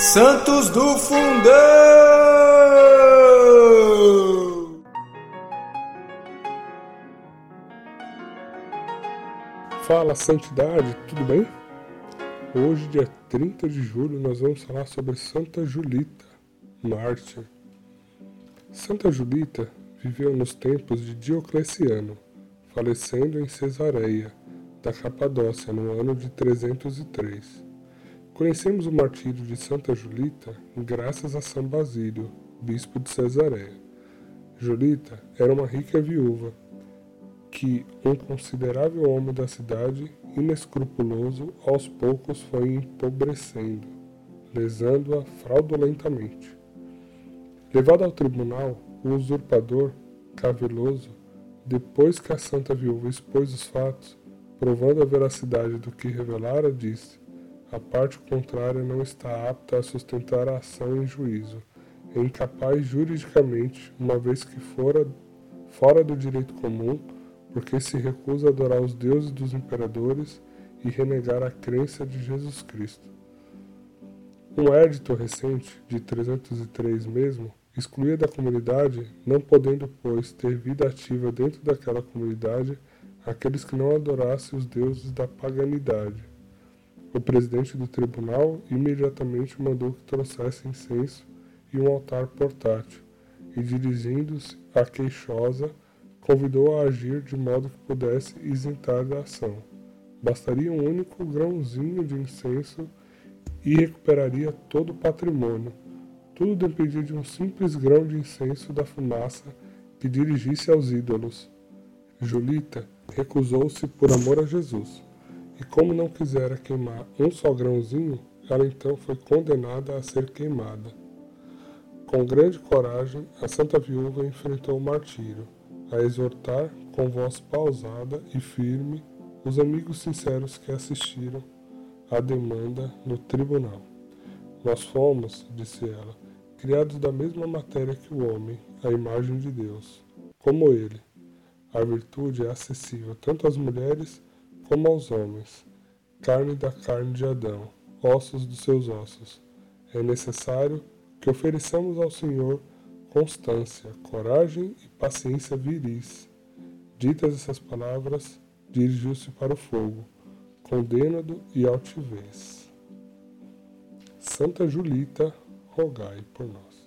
Santos do Fundão! Fala, santidade, tudo bem? Hoje, dia 30 de julho, nós vamos falar sobre Santa Julita, mártir. Santa Julita viveu nos tempos de Diocleciano, falecendo em Cesareia, da Capadócia, no ano de 303. Conhecemos o martírio de Santa Julita graças a São Basílio, bispo de Cesareia. Julita era uma rica viúva que um considerável homem da cidade, inescrupuloso, aos poucos foi empobrecendo, lesando-a fraudulentamente. Levado ao tribunal, o usurpador, caviloso, depois que a santa viúva expôs os fatos, provando a veracidade do que revelara, disse: a parte contrária não está apta a sustentar a ação em juízo, é incapaz juridicamente, uma vez que fora fora do direito comum, porque se recusa a adorar os deuses dos imperadores e renegar a crença de Jesus Cristo. Um édito recente, de 303 mesmo, excluía da comunidade, não podendo, pois, ter vida ativa dentro daquela comunidade aqueles que não adorassem os deuses da paganidade. O presidente do tribunal imediatamente mandou que trouxesse incenso e um altar portátil, e dirigindo-se à queixosa, convidou a agir de modo que pudesse isentar da ação. Bastaria um único grãozinho de incenso e recuperaria todo o patrimônio. Tudo dependia de um simples grão de incenso da fumaça que dirigisse aos ídolos. Julita recusou-se por amor a Jesus. E como não quisera queimar um só grãozinho, ela então foi condenada a ser queimada. Com grande coragem, a santa viúva enfrentou o martírio, a exortar com voz pausada e firme os amigos sinceros que assistiram à demanda no tribunal. Nós fomos, disse ela, criados da mesma matéria que o homem, a imagem de Deus. Como ele, a virtude é acessível tanto às mulheres como aos homens, carne da carne de Adão, ossos dos seus ossos. É necessário que ofereçamos ao Senhor constância, coragem e paciência viris. Ditas essas palavras, dirigiu-se para o fogo, condena-do e altivez. Santa Julita, rogai por nós.